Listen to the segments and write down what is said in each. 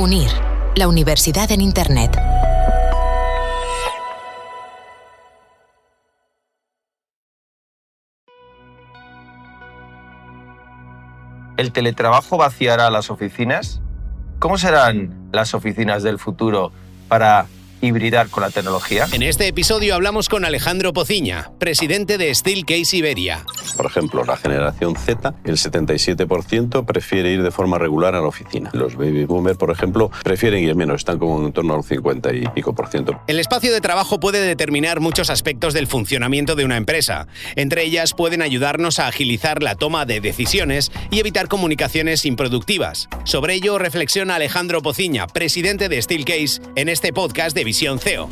UNIR, la universidad en Internet. ¿El teletrabajo vaciará las oficinas? ¿Cómo serán las oficinas del futuro para hibridar con la tecnología? En este episodio hablamos con Alejandro Pociña, presidente de Steelcase Iberia. Por ejemplo, la generación Z, el 77% prefiere ir de forma regular a la oficina. Los baby boomers, por ejemplo, prefieren ir menos, están como en torno al 50 y pico por ciento. El espacio de trabajo puede determinar muchos aspectos del funcionamiento de una empresa. Entre ellas pueden ayudarnos a agilizar la toma de decisiones y evitar comunicaciones improductivas. Sobre ello reflexiona Alejandro Pociña, presidente de Steelcase, en este podcast de Visión CEO.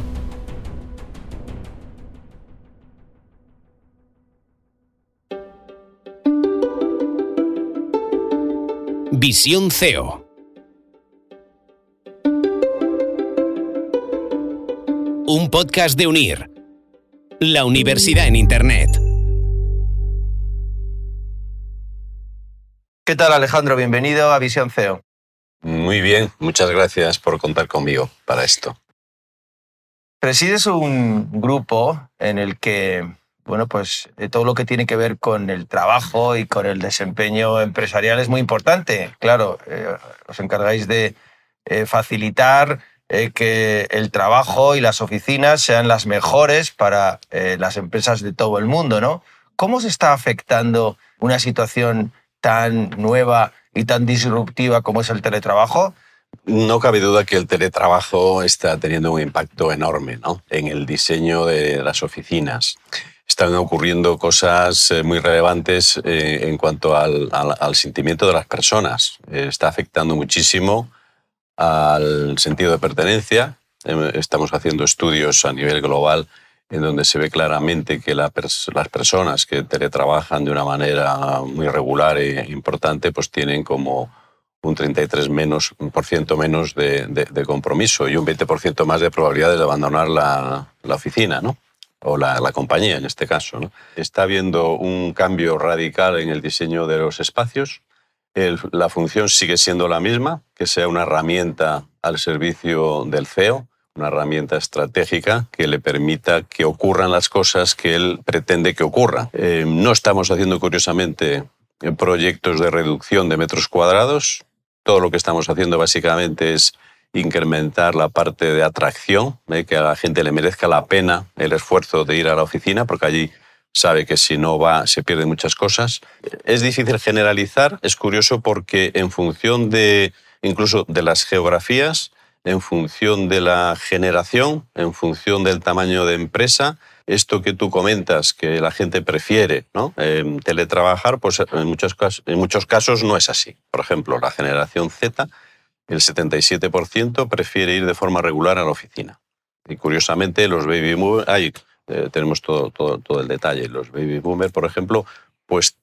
Visión CEO. Un podcast de Unir. La universidad en Internet. ¿Qué tal Alejandro? Bienvenido a Visión CEO. Muy bien, muchas gracias por contar conmigo para esto. Presides un grupo en el que, bueno, pues eh, todo lo que tiene que ver con el trabajo y con el desempeño empresarial es muy importante. Claro, eh, os encargáis de eh, facilitar que el trabajo y las oficinas sean las mejores para las empresas de todo el mundo, ¿no? ¿Cómo se está afectando una situación tan nueva y tan disruptiva como es el teletrabajo? No cabe duda que el teletrabajo está teniendo un impacto enorme ¿no? en el diseño de las oficinas. Están ocurriendo cosas eh, muy relevantes eh, en cuanto al, sentimiento de las personas. Eh, Está afectando muchísimo al sentido de pertenencia. Eh, Estamos haciendo estudios a nivel global en donde se ve claramente que las personas que teletrabajan de una manera muy regular e importante, pues tienen como un 33 menos, un por ciento menos de, de- de compromiso y un 20% más de probabilidades de abandonar la, la oficina, ¿no? o la, la compañía en este caso. ¿no? Está habiendo un cambio radical en el diseño de los espacios. El- la función sigue siendo la misma, que sea una herramienta al servicio del CEO, una herramienta estratégica que le permita que ocurran las cosas que él pretende que ocurran. Eh, no estamos haciendo, curiosamente, proyectos de reducción de metros cuadrados. Todo lo que estamos haciendo básicamente es incrementar la parte de atracción, ¿eh? que a la gente le merezca la pena el esfuerzo de ir a la oficina, porque allí sabe que si no va se pierden muchas cosas. Es difícil generalizar, es curioso porque en función de incluso de las geografías, en función de la generación, en función del tamaño de empresa, esto que tú comentas, que la gente prefiere teletrabajar, pues en muchos, casos, en muchos casos no es así. Por ejemplo, la generación Z, el 77% prefiere ir de forma regular a la oficina. Y curiosamente, los baby boomers, ahí eh, tenemos todo, todo, todo el detalle. Los baby boomers, por ejemplo, pues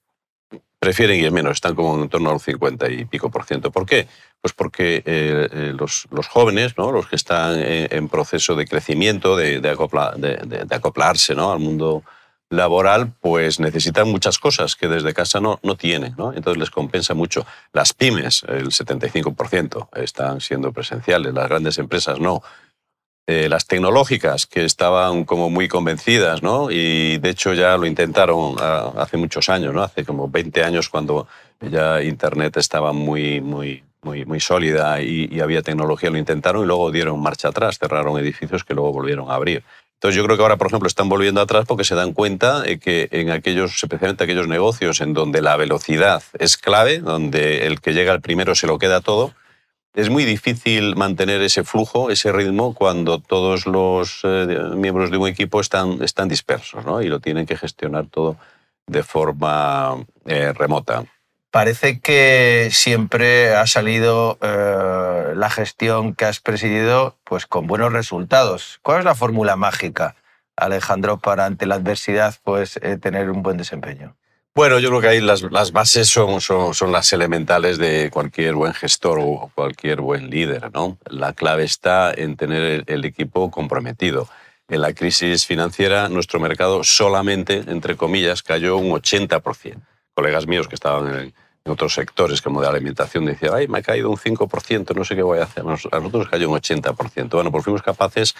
prefieren ir menos, están como en torno al 50 y pico por ciento. ¿Por qué? Pues porque eh, eh, los, los, jóvenes, ¿no? los que están en, en proceso de crecimiento, de, de, acopla, de, de acoplarse ¿no? al mundo laboral, pues necesitan muchas cosas que desde casa no, no tienen. ¿no? Entonces les compensa mucho. Las pymes, el 75%, están siendo presenciales, las grandes empresas no. Eh, las tecnológicas, que estaban como muy convencidas, ¿no? Y de hecho ya lo intentaron a, hace muchos años, ¿no? Hace como 20 años cuando ya Internet estaba muy, muy, muy, sólida y, y, había tecnología, lo intentaron y luego dieron marcha atrás, cerraron edificios que luego volvieron a abrir. Entonces yo creo que ahora, por ejemplo, están volviendo atrás porque se dan cuenta que en aquellos, especialmente aquellos negocios en donde la velocidad es clave, donde el que llega al primero se lo queda todo, es muy difícil mantener ese flujo, ese ritmo, cuando todos los eh, miembros de un equipo están, están dispersos ¿no? y lo tienen que gestionar todo de forma eh, remota. Parece que siempre ha salido eh, la gestión que has presidido pues, con buenos resultados. ¿Cuál es la fórmula mágica, Alejandro, para ante la adversidad pues, tener un buen desempeño? Bueno, yo creo que ahí las, las bases son, son, son, las elementales de cualquier buen gestor o cualquier buen líder. ¿no? La clave está en tener el, el, equipo comprometido. En la crisis financiera, nuestro mercado solamente, entre comillas, cayó un 80%. Colegas míos que estaban en en otros sectores como de alimentación, decía, ay, me ha caído un 5%, no sé qué voy a hacer. A nosotros nos cayó un 80%. Bueno, pues fuimos capaces,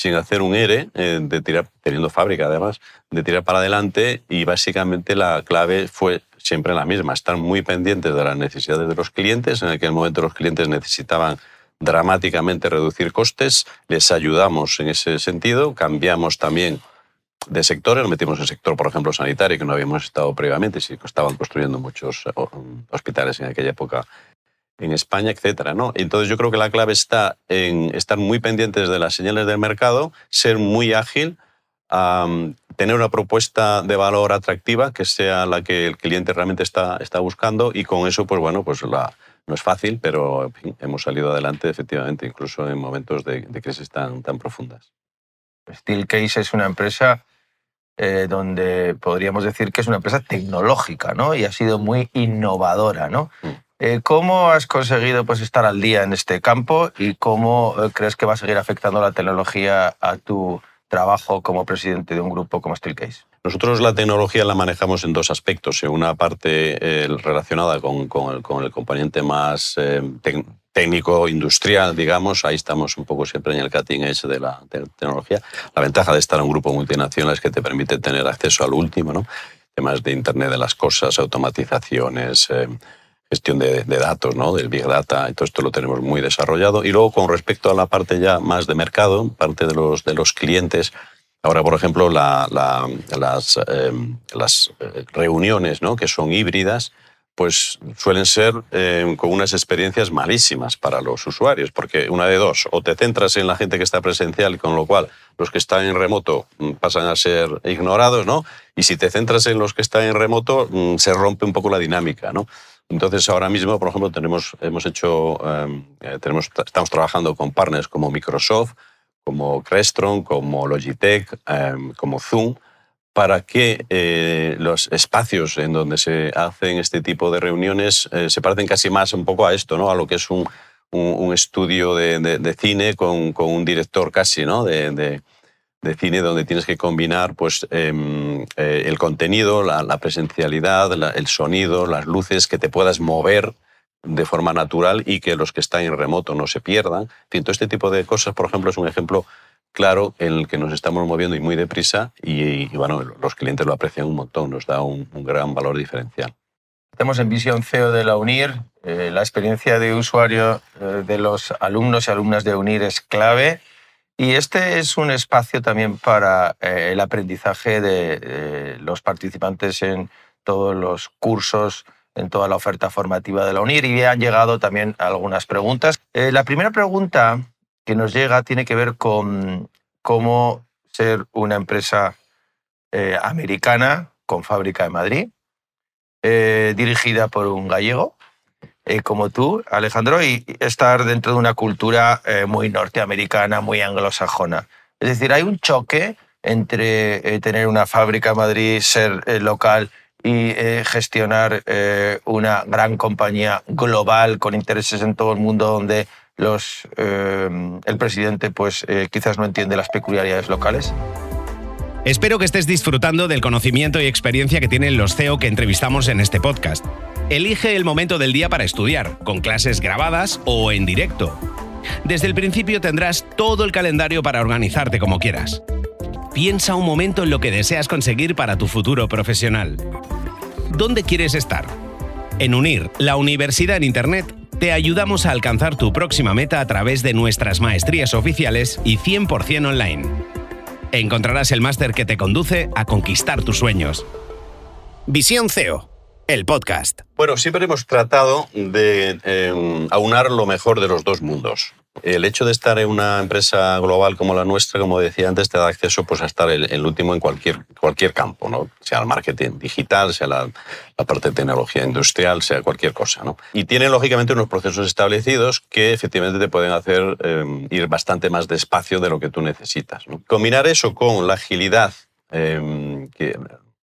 sin hacer un ERE, eh, de tirar, teniendo fábrica además, de tirar para adelante y básicamente la clave fue siempre la misma, estar muy pendientes de las necesidades de los clientes. En aquel momento los clientes necesitaban dramáticamente reducir costes, les ayudamos en ese sentido, cambiamos también de sectores, metimos el sector, por ejemplo, sanitario, que no habíamos estado previamente, sí estaban construyendo muchos eh, hospitales en aquella época en España, etcétera, ¿no? Entonces yo creo que la clave está en estar muy pendientes de las señales del mercado, ser muy ágil, tener una propuesta de valor atractiva que sea la que el cliente realmente está, está buscando y con eso, pues bueno, pues la, no es fácil, pero hemos salido adelante efectivamente, incluso en momentos de, de crisis tan, tan profundas. Steelcase es una empresa eh, donde podríamos decir que es una empresa tecnológica ¿no? y ha sido muy innovadora. ¿no? Mm. Eh, ¿Cómo has conseguido pues, estar al día en este campo y cómo eh, crees que va a seguir afectando la tecnología a tu trabajo como presidente de un grupo como Steelcase? Nosotros la tecnología la manejamos en dos aspectos. En una parte relacionada con, el, componente más técnico industrial, digamos, ahí estamos un poco siempre en el cutting edge de la tecnología. La ventaja de estar en un grupo multinacional es que te permite tener acceso al último, ¿no? Temas de Internet de las cosas, automatizaciones, eh, gestión de, datos, ¿no? Del Big Data, y todo esto lo tenemos muy desarrollado. Y luego, con respecto a la parte ya más de mercado, parte de los, de los clientes, Ahora, por ejemplo, las, eh, las eh, reuniones ¿no? que son híbridas, pues suelen ser eh, con unas experiencias malísimas para los usuarios, porque una de dos, o te centras en la gente que está presencial, con lo cual los que están en remoto mm, pasan a ser ignorados, ¿no? Y si te centras en los que están en remoto, mm, se rompe un poco la dinámica, ¿no? Entonces, ahora mismo, por ejemplo, tenemos, hemos hecho, em, eh, tenemos, estamos trabajando con partners como Microsoft, como Crestron, como Logitech, em, como Zoom, para que eh, los espacios en donde se hacen este tipo de reuniones eh, se parecen casi más un poco a esto, ¿no? a lo que es un, un, estudio de, de, cine con, con, un director casi ¿no? De, cine donde tienes que combinar pues, em, eh, el contenido, la, presencialidad, el sonido, las luces, que te puedas mover de forma natural y que los que están en remoto no se pierdan. En todo este tipo de cosas, por ejemplo, es un ejemplo claro en el que nos estamos moviendo y muy deprisa y, bueno, los clientes lo aprecian un montón, nos da un, gran valor diferencial. Estamos en Visión CEO de la UNIR. Eh, la experiencia de usuario eh, de los alumnos y alumnas de UNIR es clave y este es un espacio también para eh, el aprendizaje de los participantes en todos los cursos, en toda la oferta formativa de la UNIR y han llegado también algunas preguntas. la primera pregunta que nos llega tiene que ver con cómo ser una empresa eh, americana con fábrica en Madrid, eh, dirigida por un gallego eh, como tú, Alejandro, y estar dentro de una cultura muy norteamericana, muy anglosajona. Es decir, hay un choque entre tener una fábrica en Madrid, ser local y gestionar una gran compañía global con intereses en todo el mundo donde los, eh, el presidente pues, eh, quizás no entiende las peculiaridades locales. Espero que estés disfrutando del conocimiento y experiencia que tienen los CEO que entrevistamos en este podcast. Elige el momento del día para estudiar, con clases grabadas o en directo. Desde el principio tendrás todo el calendario para organizarte como quieras. Piensa un momento en lo que deseas conseguir para tu futuro profesional. ¿Dónde quieres estar? En UNIR, la universidad en Internet, te ayudamos a alcanzar tu próxima meta a través de nuestras maestrías oficiales y 100% online. Encontrarás el máster que te conduce a conquistar tus sueños. Visión CEO, el podcast. Bueno, siempre hemos tratado de eh, aunar lo mejor de los dos mundos el hecho de estar en una empresa global como la nuestra, como decía antes, te da acceso pues, a estar el, último en cualquier, cualquier campo, ¿no? sea el marketing digital, sea la, parte de tecnología industrial, sea cualquier cosa. ¿no? Y tiene, lógicamente, unos procesos establecidos que efectivamente te pueden hacer eh, ir bastante más despacio de lo que tú necesitas. Combinar eso con la agilidad eh, que,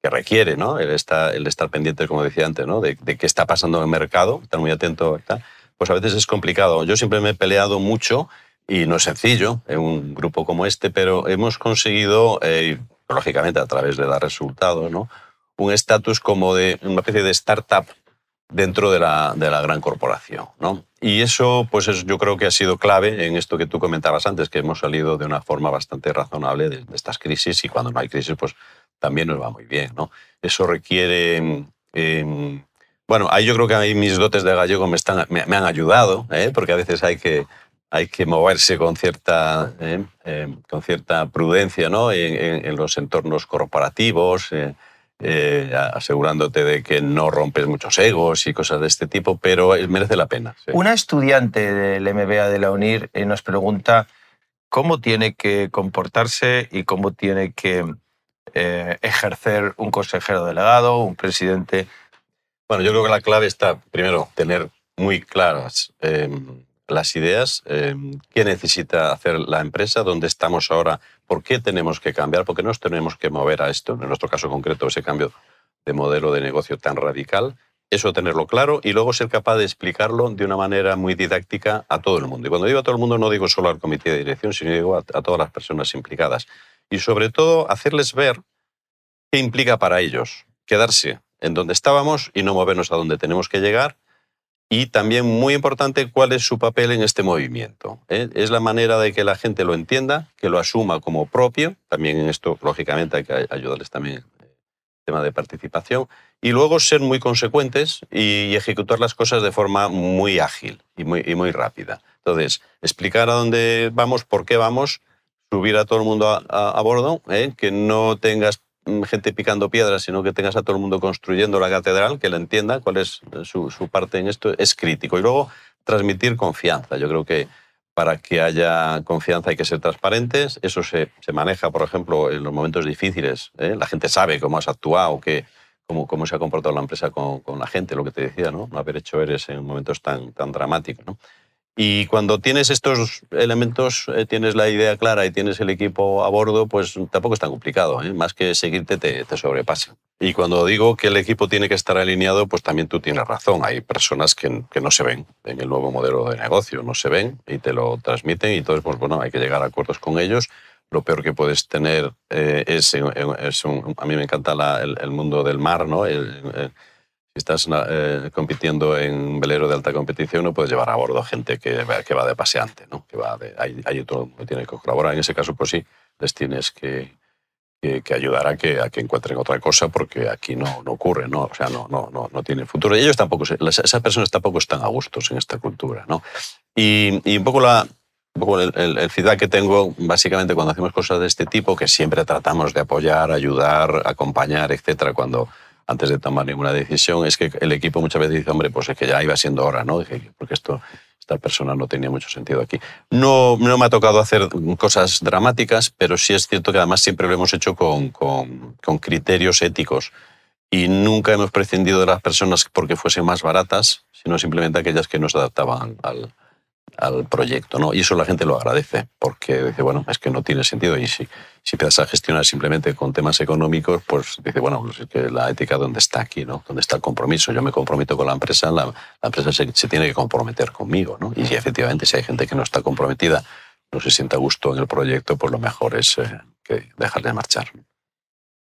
requiere ¿no? el, estar, el estar pendiente, como decía antes, ¿no? de, qué está pasando en el mercado, estar muy atento. Pues a veces es complicado. Yo siempre me he peleado mucho y no es sencillo en un grupo como este, pero hemos conseguido, eh, lógicamente a través de dar resultados, ¿no? un estatus como de una especie de startup dentro de la, de la gran corporación. ¿no? Y eso, pues yo creo que ha sido clave en esto que tú comentabas antes, que hemos salido de una forma bastante razonable de, estas crisis y cuando no hay crisis, pues también nos va muy bien. ¿no? Eso requiere... Em, bueno, ahí yo creo que ahí mis dotes de gallego me, están, me, han ayudado, ¿eh? porque a veces hay que, hay que moverse con cierta, ¿eh? Em, con cierta prudencia ¿no? en, los entornos corporativos. Eh, eh, asegurándote de que no rompes muchos egos y cosas de este tipo, pero merece la pena. Una estudiante del MBA de la UNIR eh, nos pregunta cómo tiene que comportarse y cómo tiene que eh, ejercer un consejero delegado, un presidente. Bueno, yo creo que la clave está, primero, tener muy claras em, las ideas, em, qué necesita hacer la empresa, dónde estamos ahora, por qué tenemos que cambiar, por qué nos tenemos que mover a esto, en nuestro caso concreto, ese cambio de modelo de negocio tan radical. Eso tenerlo claro y luego ser capaz de explicarlo de una manera muy didáctica a todo el mundo. Y cuando digo a todo el mundo no digo solo al comité de dirección, sino digo a, a todas las personas implicadas. Y sobre todo hacerles ver qué implica para ellos quedarse en donde estábamos y no movernos a donde tenemos que llegar y también muy importante cuál es su papel en este movimiento. ¿eh? Es la manera de que la gente lo entienda, que lo asuma como propio. También en esto, lógicamente, hay que ayudarles también el tema de participación. Y luego ser muy consecuentes y ejecutar las cosas de forma muy ágil y muy, y muy rápida. Entonces, explicar a dónde vamos, por qué vamos, subir a todo el mundo a, bordo, ¿eh? que no tengas gente picando piedras, sino que tengas a todo el mundo construyendo la catedral, que la entienda cuál es su, parte en esto, es crítico. Y luego transmitir confianza. Yo creo que para que haya confianza hay que ser transparentes. Eso se, se maneja, por ejemplo, en los momentos difíciles. ¿eh? La gente sabe cómo has actuado, que, cómo, cómo se ha comportado la empresa con, con, la gente, lo que te decía, ¿no? no haber hecho eres en momentos tan, tan dramáticos. ¿no? Y cuando tienes estos elementos, eh, tienes la idea clara y tienes el equipo a bordo, pues tampoco es tan complicado, ¿eh? más que seguirte te, sobrepasa. Y cuando digo que el equipo tiene que estar alineado, pues también tú tienes razón. Hay personas que, no se ven en el nuevo modelo de negocio, no se ven y te lo transmiten y entonces, pues bueno, hay que llegar a acuerdos con ellos. Lo peor que puedes tener eh, es, un, a mí me encanta la, el, mundo del mar, ¿no? Estás eh, compitiendo en velero de alta competición, no puedes llevar a bordo gente que, que va de paseante, ¿no? que va de, hay, todo el mundo tiene que colaborar. En ese caso, pues sí, les tienes que, que, ayudar a que, a que encuentren otra cosa porque aquí no, no ocurre, ¿no? o sea, no, no, no, no tiene futuro. Y ellos tampoco, esas personas tampoco están a gustos en esta cultura. ¿no? Y, y un poco la, un poco el, el, el, feedback que tengo, básicamente, cuando hacemos cosas de este tipo, que siempre tratamos de apoyar, ayudar, acompañar, etcétera, cuando antes de tomar ninguna decisión, es que el equipo muchas veces dice, hombre, pues es que ya iba siendo hora, ¿no? Porque esto, esta persona no tenía mucho sentido aquí. No, no me ha tocado hacer cosas dramáticas, pero sí es cierto que además siempre lo hemos hecho con, con, con criterios éticos y nunca hemos prescindido de las personas porque fuesen más baratas, sino simplemente aquellas que nos adaptaban al, al proyecto. ¿no? Y eso la gente lo agradece, porque dice, bueno, es que no tiene sentido. Y si, si empiezas a gestionar simplemente con temas económicos, pues dice, bueno, pues la ética dónde está aquí, ¿no? ¿Dónde está el compromiso? Yo me comprometo con la empresa, la, empresa se, tiene que comprometer conmigo. ¿no? Y si efectivamente si hay gente que no está comprometida, no se sienta a gusto en el proyecto, pues lo mejor es eh, que dejarle marchar.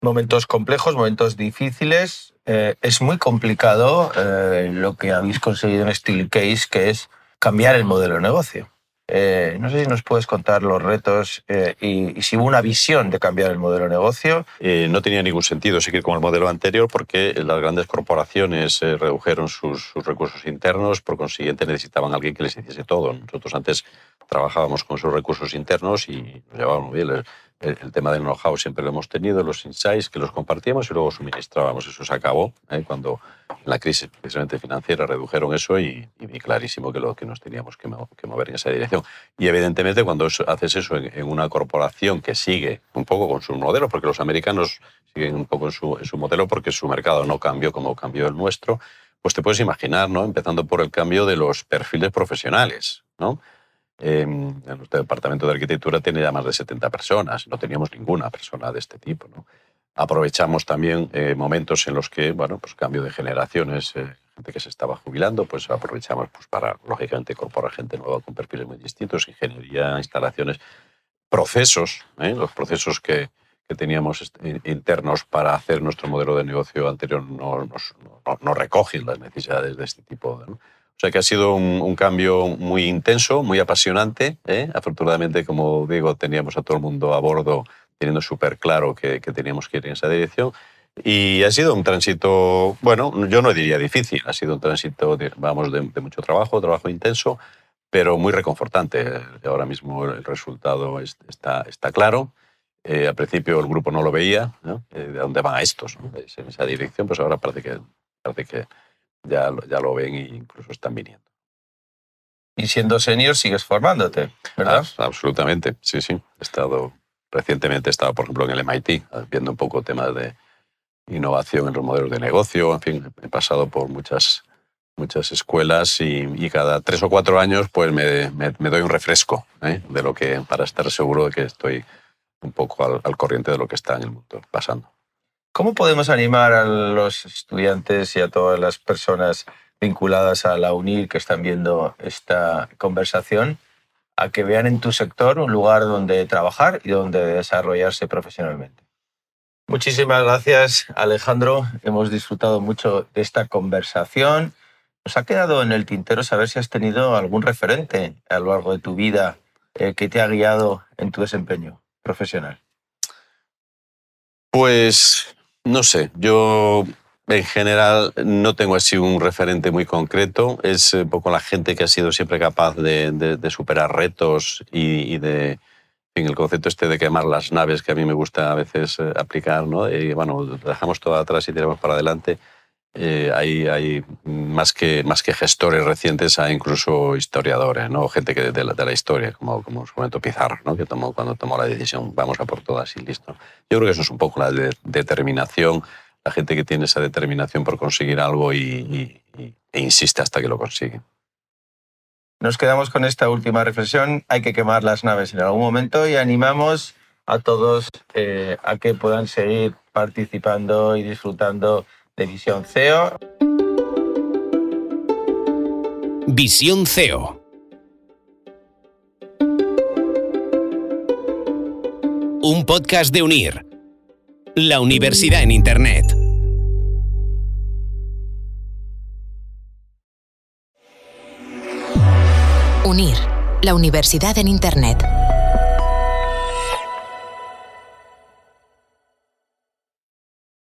Momentos complejos, momentos difíciles. Eh, es muy complicado eh, lo que habéis conseguido en Steel Case, que es cambiar el modelo de negocio. Eh, no sé si nos puedes contar los retos eh, y, si hubo una visión de cambiar el modelo de negocio. Eh, no tenía ningún sentido seguir con el modelo anterior porque las grandes corporaciones redujeron sus, sus, recursos internos, por consiguiente necesitaban a alguien que les hiciese todo. Nosotros antes trabajábamos con sus recursos internos y nos llevábamos bien el, tema del know-how siempre lo hemos tenido, los insights que los compartíamos y luego suministrábamos. Eso se acabó ¿eh? cuando la crisis precisamente financiera redujeron eso y, y, clarísimo que, lo, que nos teníamos que, mover en esa dirección. Y evidentemente cuando haces eso en, una corporación que sigue un poco con su modelo, porque los americanos siguen un poco en su, en su modelo porque su mercado no cambió como cambió el nuestro, pues te puedes imaginar, ¿no? empezando por el cambio de los perfiles profesionales. ¿no? Eh, nuestro departamento de arquitectura tiene ya más de 70 personas, no teníamos ninguna persona de este tipo. ¿no? Aprovechamos también eh, momentos en los que, bueno, pues cambio de generaciones, eh, gente que se estaba jubilando, pues aprovechamos pues, para, lógicamente, incorporar gente nueva con perfiles muy distintos, ingeniería, instalaciones, procesos, ¿eh? los procesos que, que teníamos internos para hacer nuestro modelo de negocio anterior no, no, recogen las necesidades de este tipo. O sea que ha sido un, cambio muy intenso, muy apasionante. ¿eh? Afortunadamente, como digo, teníamos a todo el mundo a bordo teniendo súper claro que, que, teníamos que ir en esa dirección. Y ha sido un tránsito, bueno, yo no diría difícil, ha sido un tránsito, vamos, de, de mucho trabajo, trabajo intenso, pero muy reconfortante. Ahora mismo el resultado está, está claro. Eh, al principio el grupo no lo veía, eh, ¿de dónde van estos? En esa dirección, pues ahora parece que, parece que ya, ya lo ven e incluso están viniendo. Y siendo senior sigues formándote, ¿verdad? absolutamente, sí, sí. He estado, recientemente he estado, por ejemplo, en el MIT, viendo un poco temas de innovación en los modelos de negocio, en fin, he pasado por muchas, muchas escuelas y, cada tres o cuatro años pues me, me, doy un refresco ¿eh? de lo que, para estar seguro de que estoy un poco al, corriente de lo que está en el mundo pasando. ¿Cómo podemos animar a los estudiantes y a todas las personas vinculadas a la UNIR que están viendo esta conversación a que vean en tu sector un lugar donde trabajar y donde desarrollarse profesionalmente? Muchísimas gracias, Alejandro. Hemos disfrutado mucho de esta conversación. Nos ha quedado en el tintero saber si has tenido algún referente a lo largo de tu vida eh, que te ha guiado en tu desempeño profesional? Pues no sé, yo en general no tengo así un referente muy concreto. Es un poco la gente que ha sido siempre capaz de, superar retos y, de, en el concepto este de quemar las naves que a mí me gusta a veces eh, aplicar, ¿no? Y bueno, dejamos todo atrás y tiramos para adelante. Eh, hay, hay más, que, más que gestores recientes, hay incluso historiadores, ¿no? gente que de, la, de la historia, como, como su momento Pizarro, ¿no? que tomó, cuando tomó la decisión, vamos a por todas y listo. Yo creo que eso es un poco la determinación, la gente que tiene esa determinación por conseguir algo y, e insiste hasta que lo consigue. Nos quedamos con esta última reflexión. Hay que quemar las naves en algún momento y animamos a todos eh, a que puedan seguir participando y disfrutando de Visión CEO. Visión CEO. Un podcast de UNIR. La universidad en Internet. UNIR, la universidad en Internet.